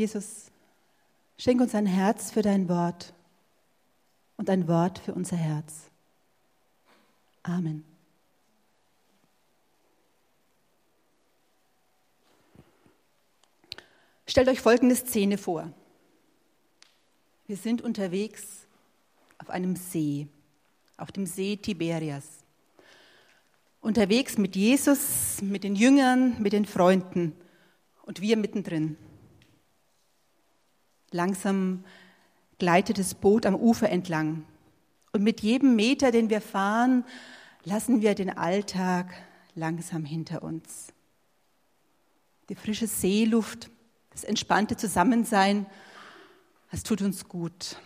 Jesus, schenk uns ein Herz für dein Wort und ein Wort für unser Herz. Amen. Stellt euch folgende Szene vor. Wir sind unterwegs auf einem See, auf dem See Tiberias. Unterwegs mit Jesus, mit den Jüngern, mit den Freunden und wir mittendrin. Langsam gleitet das Boot am Ufer entlang. Und mit jedem Meter, den wir fahren, lassen wir den Alltag langsam hinter uns. Die frische Seeluft, das entspannte Zusammensein, das tut uns gut.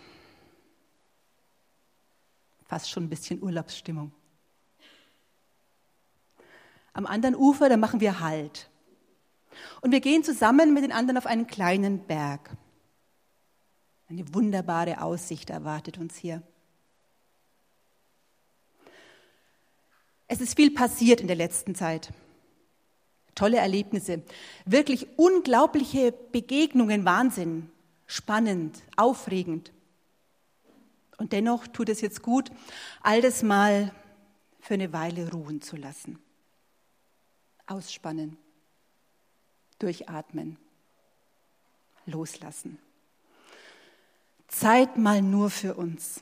Fast schon ein bisschen Urlaubsstimmung. Am anderen Ufer, da machen wir Halt. Und wir gehen zusammen mit den anderen auf einen kleinen Berg. Eine wunderbare Aussicht erwartet uns hier. Es ist viel passiert in der letzten Zeit. Tolle Erlebnisse, wirklich unglaubliche Begegnungen, Wahnsinn, spannend, aufregend. Und dennoch tut es jetzt gut, all das mal für eine Weile ruhen zu lassen. Ausspannen, durchatmen, loslassen. Zeit mal nur für uns.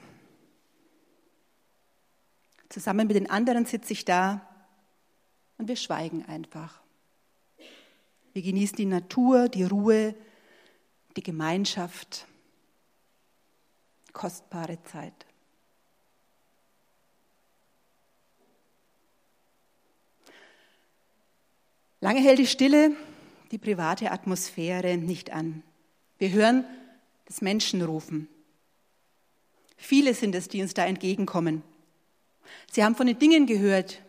Zusammen mit den anderen sitze ich da und wir schweigen einfach. Wir genießen die Natur, die Ruhe, die Gemeinschaft. Kostbare Zeit. Lange hält die Stille die private Atmosphäre nicht an. Wir hören das Menschenrufen. Viele sind es, die uns da entgegenkommen. Sie haben von den Dingen gehört,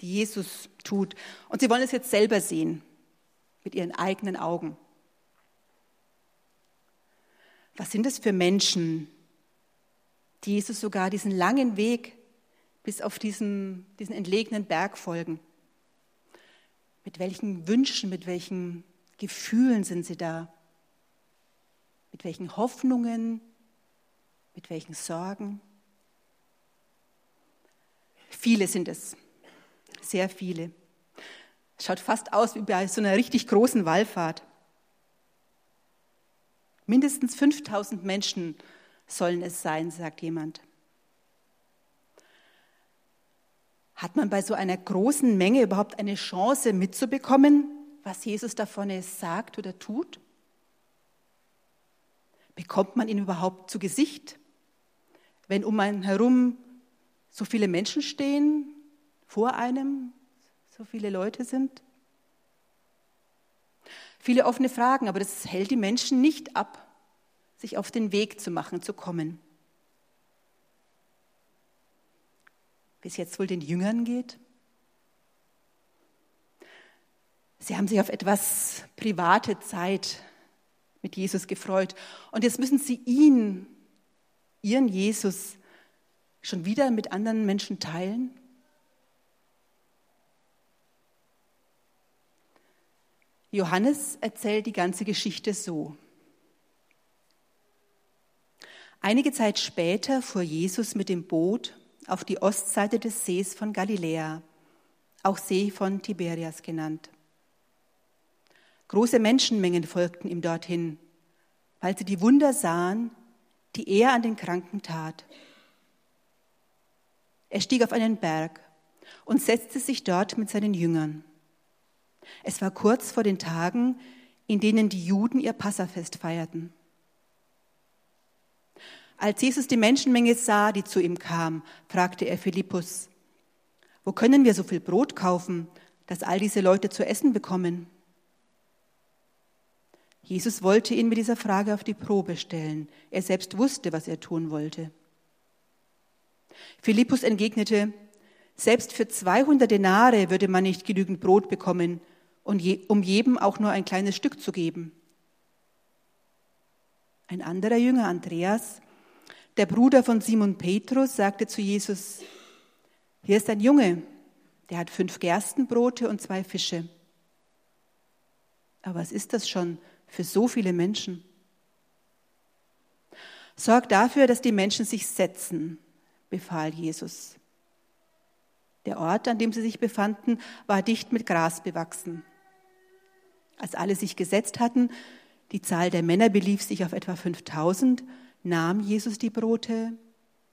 die Jesus tut, und sie wollen es jetzt selber sehen, mit ihren eigenen Augen. Was sind es für Menschen, die Jesus sogar diesen langen Weg bis auf diesen, diesen entlegenen Berg folgen? Mit welchen Wünschen, mit welchen Gefühlen sind sie da? Mit welchen Hoffnungen? Mit welchen Sorgen? Viele sind es, sehr viele. Schaut fast aus wie bei so einer richtig großen Wallfahrt. Mindestens 5000 Menschen sollen es sein, sagt jemand. Hat man bei so einer großen Menge überhaupt eine Chance mitzubekommen, was Jesus davon sagt oder tut? Bekommt man ihn überhaupt zu Gesicht, wenn um einen herum so viele Menschen stehen, vor einem so viele Leute sind? Viele offene Fragen, aber das hält die Menschen nicht ab, sich auf den Weg zu machen, zu kommen. Wie es jetzt wohl den Jüngern geht? Sie haben sich auf etwas private Zeit mit Jesus gefreut. Und jetzt müssen sie ihn, ihren Jesus, schon wieder mit anderen Menschen teilen? Johannes erzählt die ganze Geschichte so. Einige Zeit später fuhr Jesus mit dem Boot auf die Ostseite des Sees von Galiläa, auch See von Tiberias genannt. Große Menschenmengen folgten ihm dorthin, weil sie die Wunder sahen, die er an den Kranken tat. Er stieg auf einen Berg und setzte sich dort mit seinen Jüngern. Es war kurz vor den Tagen, in denen die Juden ihr Passafest feierten. Als Jesus die Menschenmenge sah, die zu ihm kam, fragte er Philippus, wo können wir so viel Brot kaufen, dass all diese Leute zu essen bekommen? Jesus wollte ihn mit dieser Frage auf die Probe stellen. Er selbst wusste, was er tun wollte. Philippus entgegnete, selbst für 200 Denare würde man nicht genügend Brot bekommen, um jedem auch nur ein kleines Stück zu geben. Ein anderer Jünger, Andreas, der Bruder von Simon Petrus, sagte zu Jesus, hier ist ein Junge, der hat fünf Gerstenbrote und zwei Fische. Aber was ist das schon für so viele Menschen. Sorg dafür, dass die Menschen sich setzen, befahl Jesus. Der Ort, an dem sie sich befanden, war dicht mit Gras bewachsen. Als alle sich gesetzt hatten, die Zahl der Männer belief sich auf etwa 5000, nahm Jesus die Brote,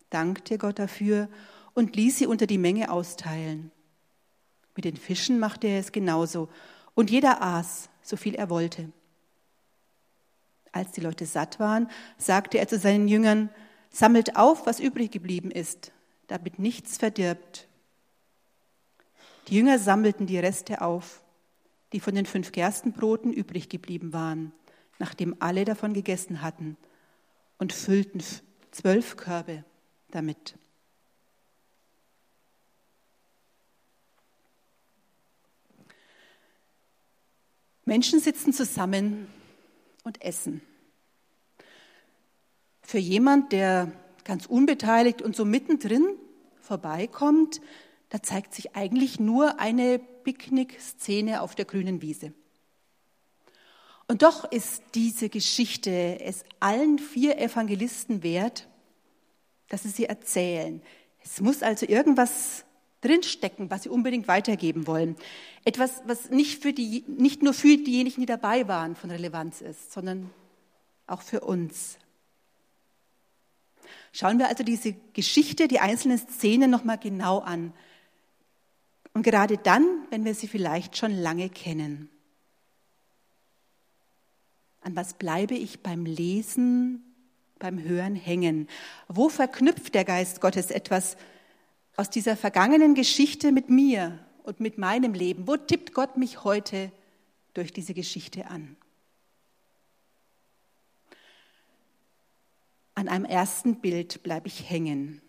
dankte Gott dafür und ließ sie unter die Menge austeilen. Mit den Fischen machte er es genauso und jeder aß, so viel er wollte. Als die Leute satt waren, sagte er zu seinen Jüngern, sammelt auf, was übrig geblieben ist, damit nichts verdirbt. Die Jünger sammelten die Reste auf, die von den fünf Gerstenbroten übrig geblieben waren, nachdem alle davon gegessen hatten, und füllten zwölf Körbe damit. Menschen sitzen zusammen und essen. Für jemand, der ganz unbeteiligt und so mittendrin vorbeikommt, da zeigt sich eigentlich nur eine Picknickszene auf der grünen Wiese. Und doch ist diese Geschichte es allen vier Evangelisten wert, dass sie sie erzählen. Es muss also irgendwas drinstecken, was sie unbedingt weitergeben wollen. Etwas, was nicht, für die, nicht nur für diejenigen, die dabei waren, von Relevanz ist, sondern auch für uns. Schauen wir also diese Geschichte, die einzelnen Szenen nochmal genau an. Und gerade dann, wenn wir sie vielleicht schon lange kennen. An was bleibe ich beim Lesen, beim Hören hängen? Wo verknüpft der Geist Gottes etwas aus dieser vergangenen Geschichte mit mir und mit meinem Leben? Wo tippt Gott mich heute durch diese Geschichte an? An einem ersten Bild bleibe ich hängen.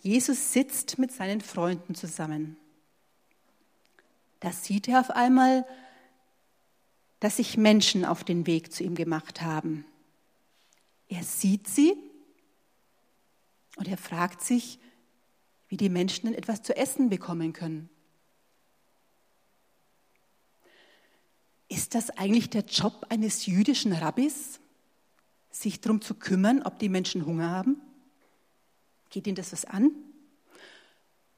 Jesus sitzt mit seinen Freunden zusammen. Da sieht er auf einmal, dass sich Menschen auf den Weg zu ihm gemacht haben. Er sieht sie und er fragt sich, wie die Menschen etwas zu essen bekommen können. Ist das eigentlich der Job eines jüdischen Rabbis, sich darum zu kümmern, ob die Menschen Hunger haben? Geht Ihnen das was an?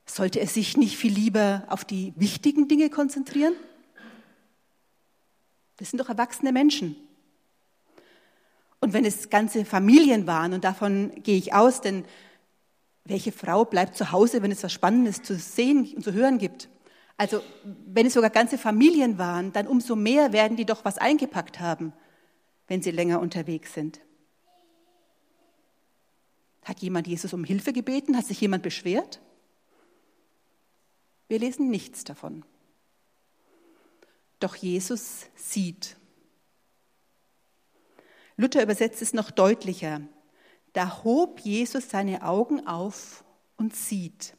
Sollte er sich nicht viel lieber auf die wichtigen Dinge konzentrieren? Das sind doch erwachsene Menschen. Und wenn es ganze Familien waren, und davon gehe ich aus, denn welche Frau bleibt zu Hause, wenn es was Spannendes zu sehen und zu hören gibt? Also wenn es sogar ganze Familien waren, dann umso mehr werden die doch was eingepackt haben, wenn sie länger unterwegs sind. Hat jemand Jesus um Hilfe gebeten? Hat sich jemand beschwert? Wir lesen nichts davon. Doch Jesus sieht. Luther übersetzt es noch deutlicher. Da hob Jesus seine Augen auf und sieht.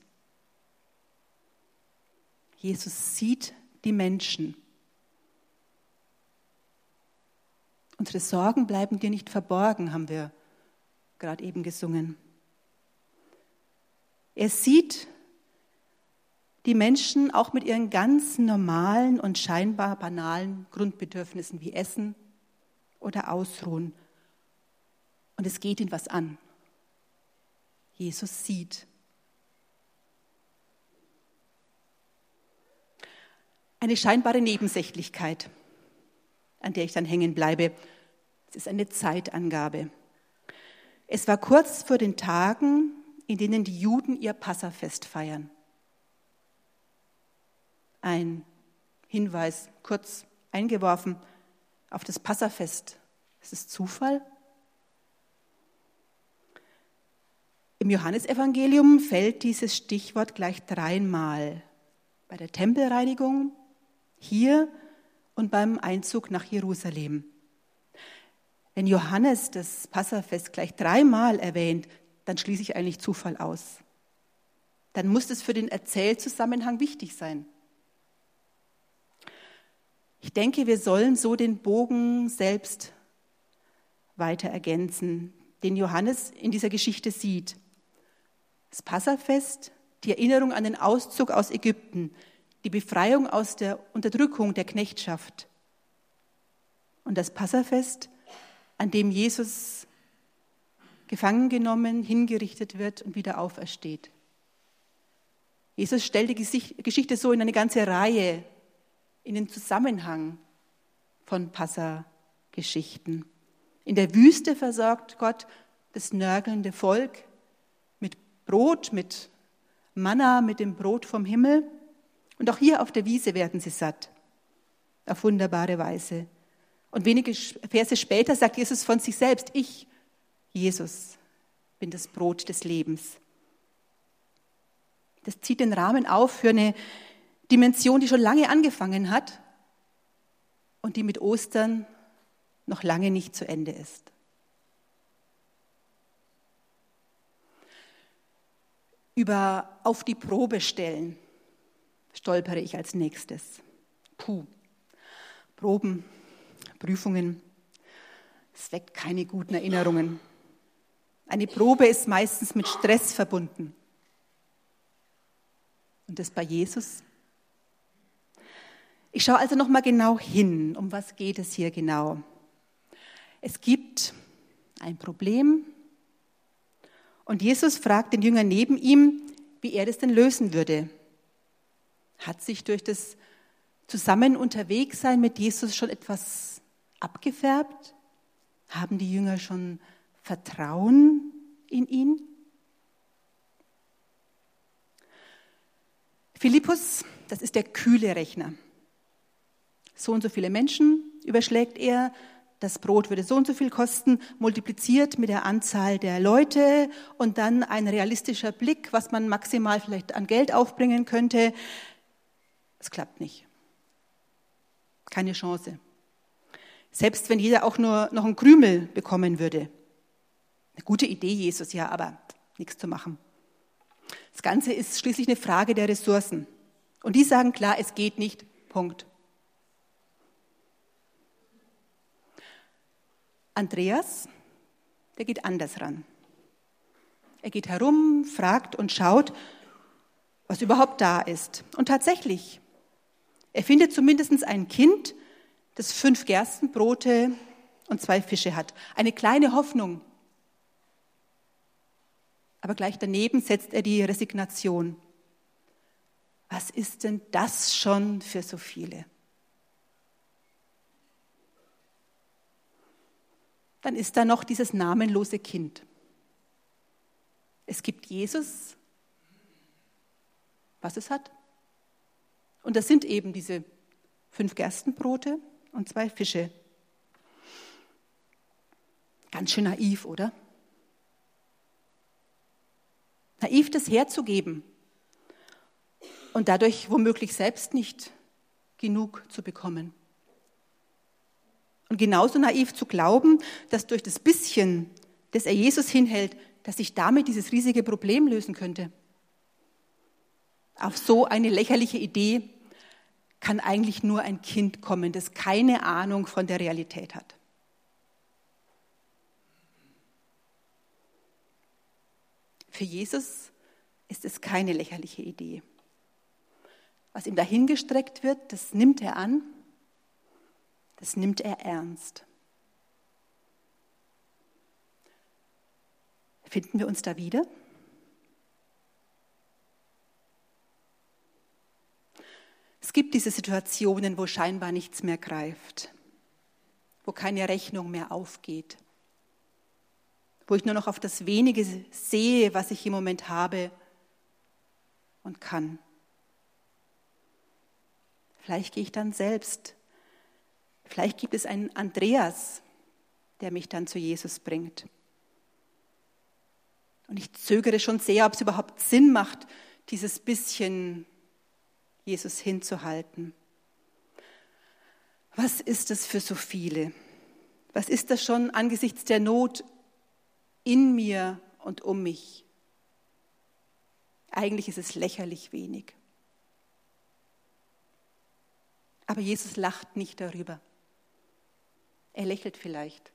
Jesus sieht die Menschen. Unsere Sorgen bleiben dir nicht verborgen, haben wir gerade eben gesungen. Er sieht die Menschen auch mit ihren ganz normalen und scheinbar banalen Grundbedürfnissen wie Essen oder Ausruhen und es geht ihn was an. Jesus sieht. Eine scheinbare Nebensächlichkeit, an der ich dann hängen bleibe. Es ist eine Zeitangabe. Es war kurz vor den Tagen, in denen die Juden ihr Passafest feiern. Ein Hinweis, kurz eingeworfen, auf das Passafest. Ist es Zufall? Im Johannesevangelium fällt dieses Stichwort gleich dreimal. Bei der Tempelreinigung, hier und beim Einzug nach Jerusalem. Wenn Johannes das Passafest gleich dreimal erwähnt, dann schließe ich eigentlich Zufall aus. Dann muss es für den Erzählzusammenhang wichtig sein. Ich denke, wir sollen so den Bogen selbst weiter ergänzen, den Johannes in dieser Geschichte sieht. Das Passafest, die Erinnerung an den Auszug aus Ägypten, die Befreiung aus der Unterdrückung der Knechtschaft. und das Passafest, an dem Jesus gefangen genommen, hingerichtet wird und wieder aufersteht. Jesus stellt die Geschichte so in eine ganze Reihe, in den Zusammenhang von Passa-Geschichten. In der Wüste versorgt Gott das nörgelnde Volk Brot, mit Manna, mit dem Brot vom Himmel. Und auch hier auf der Wiese werden sie satt, auf wunderbare Weise. Und wenige Verse später sagt Jesus von sich selbst, ich, Jesus, bin das Brot des Lebens. Das zieht den Rahmen auf für eine Dimension, die schon lange angefangen hat und die mit Ostern noch lange nicht zu Ende ist. Über auf die Probe stellen stolpere ich als nächstes. Puh, Proben, Prüfungen, es weckt keine guten Erinnerungen. Eine Probe ist meistens mit Stress verbunden. Und das bei Jesus? Ich schaue also noch mal genau hin, um was geht es hier genau. Es gibt ein Problem und Jesus fragt den Jünger neben ihm, wie er das denn lösen würde. Hat sich durch das Zusammen unterwegs sein mit Jesus schon etwas abgefärbt? Haben die Jünger schon Vertrauen in ihn? Philippus, das ist der kühle Rechner. So und so viele Menschen überschlägt er, das Brot würde so und so viel kosten, multipliziert mit der Anzahl der Leute und dann ein realistischer Blick, was man maximal vielleicht an Geld aufbringen könnte. Es klappt nicht. Keine Chance. Selbst wenn jeder auch nur noch einen Krümel bekommen würde. Eine gute Idee, Jesus, ja, aber nichts zu machen. Das Ganze ist schließlich eine Frage der Ressourcen. Und die sagen klar, es geht nicht. Punkt. Andreas, der geht anders ran. Er geht herum, fragt und schaut, was überhaupt da ist. Und tatsächlich, er findet zumindest ein Kind, das fünf Gerstenbrote und zwei Fische hat. Eine kleine Hoffnung, aber gleich daneben setzt er die Resignation. Was ist denn das schon für so viele? Dann ist da noch dieses namenlose Kind. Es gibt Jesus, was es hat. Und das sind eben diese fünf Gerstenbrote und zwei Fische. Ganz schön naiv, oder? naiv das herzugeben und dadurch womöglich selbst nicht genug zu bekommen. Und genauso naiv zu glauben, dass durch das bisschen, das er Jesus hinhält, dass sich damit dieses riesige Problem lösen könnte. Auf so eine lächerliche Idee kann eigentlich nur ein Kind kommen, das keine Ahnung von der Realität hat. Für Jesus ist es keine lächerliche Idee. Was ihm dahingestreckt wird, das nimmt er an, das nimmt er ernst. Finden wir uns da wieder? Es gibt diese Situationen, wo scheinbar nichts mehr greift, wo keine Rechnung mehr aufgeht, wo ich nur noch auf das wenige sehe, was ich im Moment habe und kann. Vielleicht gehe ich dann selbst. Vielleicht gibt es einen Andreas, der mich dann zu Jesus bringt. Und ich zögere schon sehr, ob es überhaupt Sinn macht, dieses bisschen Jesus hinzuhalten. Was ist es für so viele? Was ist das schon angesichts der Not in mir und um mich. Eigentlich ist es lächerlich wenig. Aber Jesus lacht nicht darüber. Er lächelt vielleicht.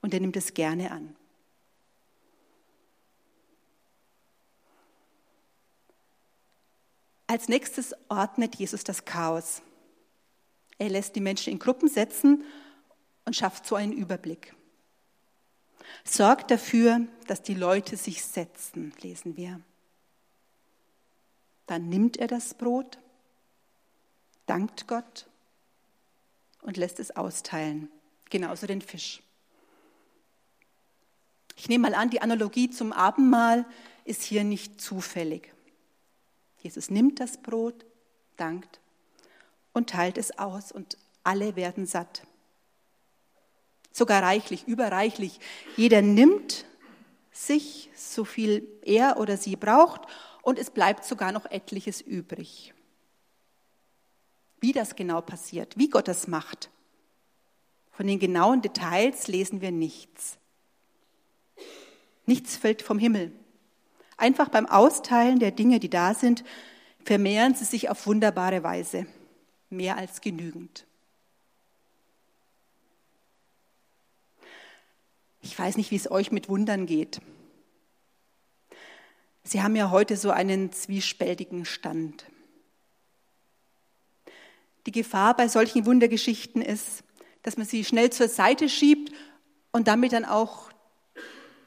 Und er nimmt es gerne an. Als nächstes ordnet Jesus das Chaos. Er lässt die Menschen in Gruppen setzen und schafft so einen Überblick. Sorgt dafür, dass die Leute sich setzen, lesen wir. Dann nimmt er das Brot, dankt Gott und lässt es austeilen. Genauso den Fisch. Ich nehme mal an, die Analogie zum Abendmahl ist hier nicht zufällig. Jesus nimmt das Brot, dankt und teilt es aus und alle werden satt. Sogar reichlich, überreichlich. Jeder nimmt sich so viel er oder sie braucht und es bleibt sogar noch etliches übrig. Wie das genau passiert, wie Gott das macht, von den genauen Details lesen wir nichts. Nichts fällt vom Himmel. Einfach beim Austeilen der Dinge, die da sind, vermehren sie sich auf wunderbare Weise. Mehr als genügend. Ich weiß nicht, wie es euch mit Wundern geht. Sie haben ja heute so einen zwiespältigen Stand. Die Gefahr bei solchen Wundergeschichten ist, dass man sie schnell zur Seite schiebt und damit dann auch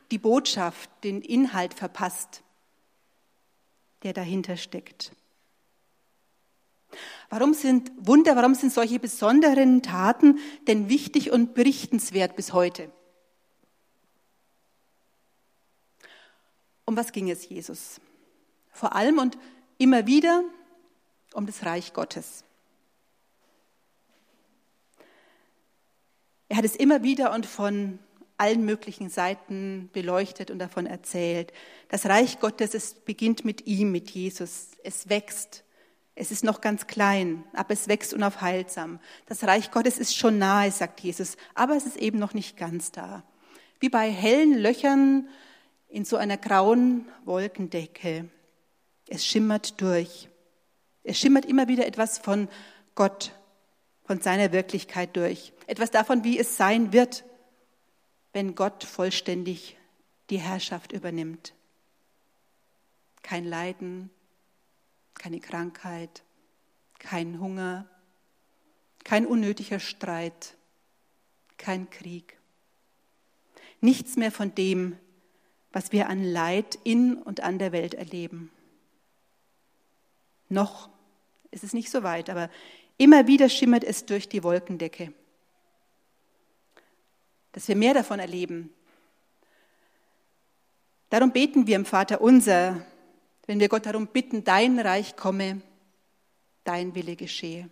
die Botschaft, den Inhalt verpasst, der dahinter steckt. Warum sind Wunder, warum sind solche besonderen Taten denn wichtig und berichtenswert bis heute? Um was ging es Jesus? Vor allem und immer wieder um das Reich Gottes. Er hat es immer wieder und von allen möglichen Seiten beleuchtet und davon erzählt. Das Reich Gottes, es beginnt mit ihm, mit Jesus. Es wächst. Es ist noch ganz klein, aber es wächst unaufhaltsam. Das Reich Gottes ist schon nahe, sagt Jesus, aber es ist eben noch nicht ganz da. Wie bei hellen Löchern in so einer grauen Wolkendecke. Es schimmert durch. Es schimmert immer wieder etwas von Gott, von seiner Wirklichkeit durch. Etwas davon, wie es sein wird, wenn Gott vollständig die Herrschaft übernimmt. Kein Leiden, keine Krankheit, kein Hunger, kein unnötiger Streit, kein Krieg. Nichts mehr von dem, was wir an Leid in und an der Welt erleben. Noch ist es nicht so weit, aber Immer wieder schimmert es durch die Wolkendecke. Dass wir mehr davon erleben. Darum beten wir im Vater unser, wenn wir Gott darum bitten, dein Reich komme, dein Wille geschehe.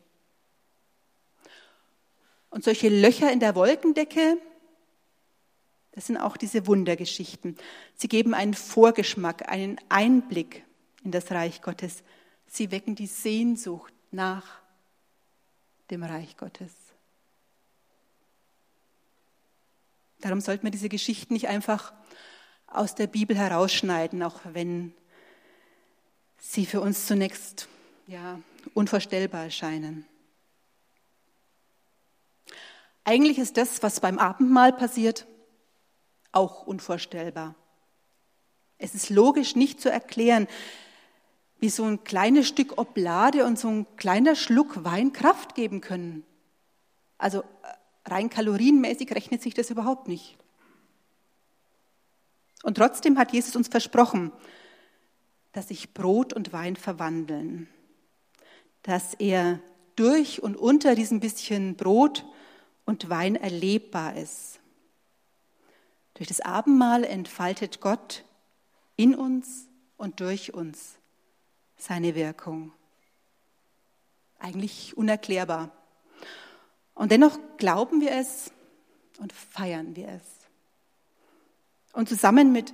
Und solche Löcher in der Wolkendecke, das sind auch diese Wundergeschichten. Sie geben einen Vorgeschmack, einen Einblick in das Reich Gottes. Sie wecken die Sehnsucht nach dem Reich Gottes. Darum sollten wir diese Geschichten nicht einfach aus der Bibel herausschneiden, auch wenn sie für uns zunächst ja, unvorstellbar erscheinen. Eigentlich ist das, was beim Abendmahl passiert, auch unvorstellbar. Es ist logisch nicht zu erklären, wie so ein kleines Stück Oblade und so ein kleiner Schluck Wein Kraft geben können. Also äh, rein kalorienmäßig rechnet sich das überhaupt nicht. Und trotzdem hat Jesus uns versprochen, dass sich Brot und Wein verwandeln, dass er durch und unter diesem bisschen Brot und Wein erlebbar ist. Durch das Abendmahl entfaltet Gott in uns und durch uns seine Wirkung. Eigentlich unerklärbar. Und dennoch glauben wir es und feiern wir es. Und zusammen mit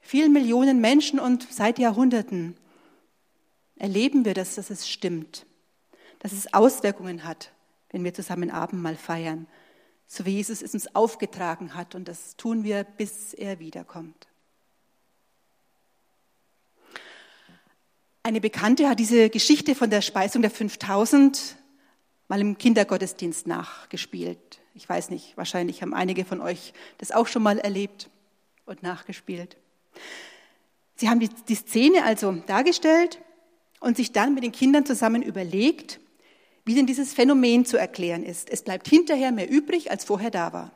vielen Millionen Menschen und seit Jahrhunderten erleben wir das, dass es stimmt, dass es Auswirkungen hat, wenn wir zusammen Abendmahl feiern, so wie Jesus es uns aufgetragen hat. Und das tun wir, bis er wiederkommt. Eine Bekannte hat diese Geschichte von der Speisung der 5000 mal im Kindergottesdienst nachgespielt. Ich weiß nicht, wahrscheinlich haben einige von euch das auch schon mal erlebt und nachgespielt. Sie haben die, die Szene also dargestellt und sich dann mit den Kindern zusammen überlegt, wie denn dieses Phänomen zu erklären ist. Es bleibt hinterher mehr übrig, als vorher da war.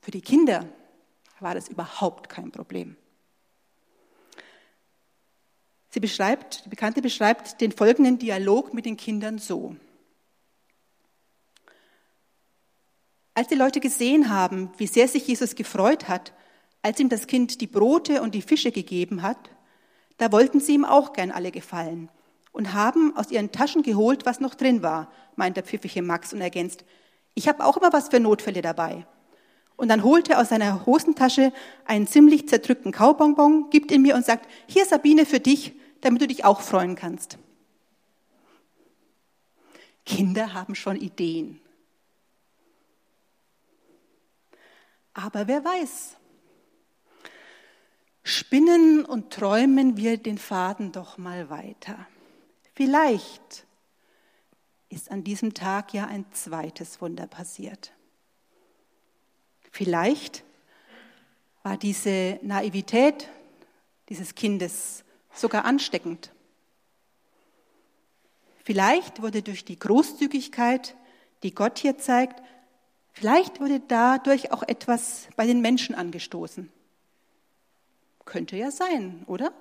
Für die Kinder war das überhaupt kein Problem. Sie beschreibt, die Bekannte beschreibt den folgenden Dialog mit den Kindern so. Als die Leute gesehen haben, wie sehr sich Jesus gefreut hat, als ihm das Kind die Brote und die Fische gegeben hat, da wollten sie ihm auch gern alle gefallen und haben aus ihren Taschen geholt, was noch drin war, meint der pfiffige Max und ergänzt, ich habe auch immer was für Notfälle dabei. Und dann holt er aus seiner Hosentasche einen ziemlich zerdrückten Kaubonbon, gibt ihn mir und sagt, hier Sabine für dich, damit du dich auch freuen kannst. Kinder haben schon Ideen. Aber wer weiß, spinnen und träumen wir den Faden doch mal weiter. Vielleicht ist an diesem Tag ja ein zweites Wunder passiert. Vielleicht war diese Naivität dieses Kindes sogar ansteckend. Vielleicht wurde durch die Großzügigkeit, die Gott hier zeigt, vielleicht wurde dadurch auch etwas bei den Menschen angestoßen. Könnte ja sein, oder?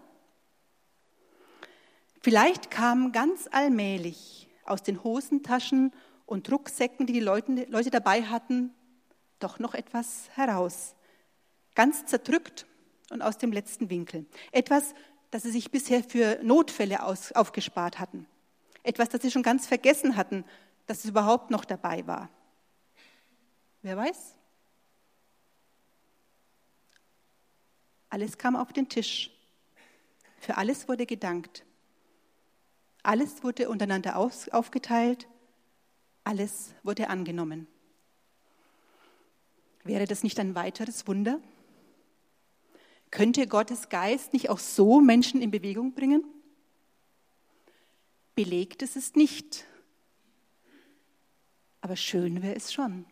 Vielleicht kam ganz allmählich aus den Hosentaschen und Rucksäcken, die die Leute, Leute dabei hatten, doch noch etwas heraus. Ganz zerdrückt und aus dem letzten Winkel. Etwas, das sie sich bisher für Notfälle aus, aufgespart hatten. Etwas, das sie schon ganz vergessen hatten, dass es überhaupt noch dabei war. Wer weiß? Alles kam auf den Tisch. Für alles wurde gedankt. Alles wurde untereinander aufgeteilt. Alles wurde angenommen. Wäre das nicht ein weiteres Wunder? Könnte Gottes Geist nicht auch so Menschen in Bewegung bringen? Belegt ist es nicht, aber schön wäre es schon.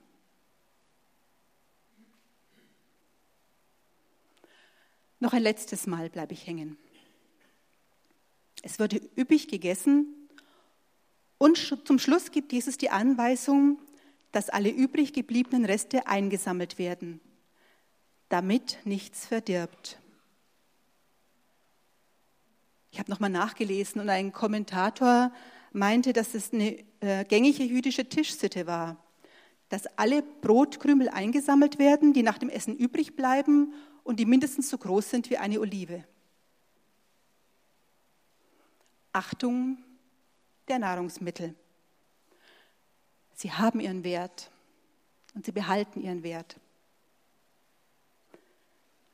Noch ein letztes Mal bleibe ich hängen. Es wurde üppig gegessen und zum Schluss gibt Jesus die Anweisung, dass alle übrig gebliebenen Reste eingesammelt werden, damit nichts verdirbt. Ich habe nochmal nachgelesen und ein Kommentator meinte, dass es eine äh, gängige jüdische Tischsitte war, dass alle Brotkrümel eingesammelt werden, die nach dem Essen übrig bleiben und die mindestens so groß sind wie eine Olive. Achtung der Nahrungsmittel. Sie haben ihren Wert und sie behalten ihren Wert.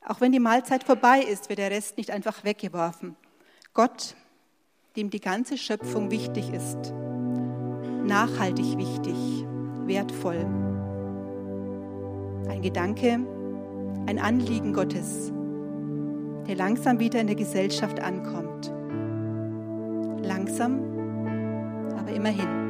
Auch wenn die Mahlzeit vorbei ist, wird der Rest nicht einfach weggeworfen. Gott, dem die ganze Schöpfung wichtig ist, nachhaltig wichtig, wertvoll. Ein Gedanke, ein Anliegen Gottes, der langsam wieder in der Gesellschaft ankommt. Langsam, aber immerhin.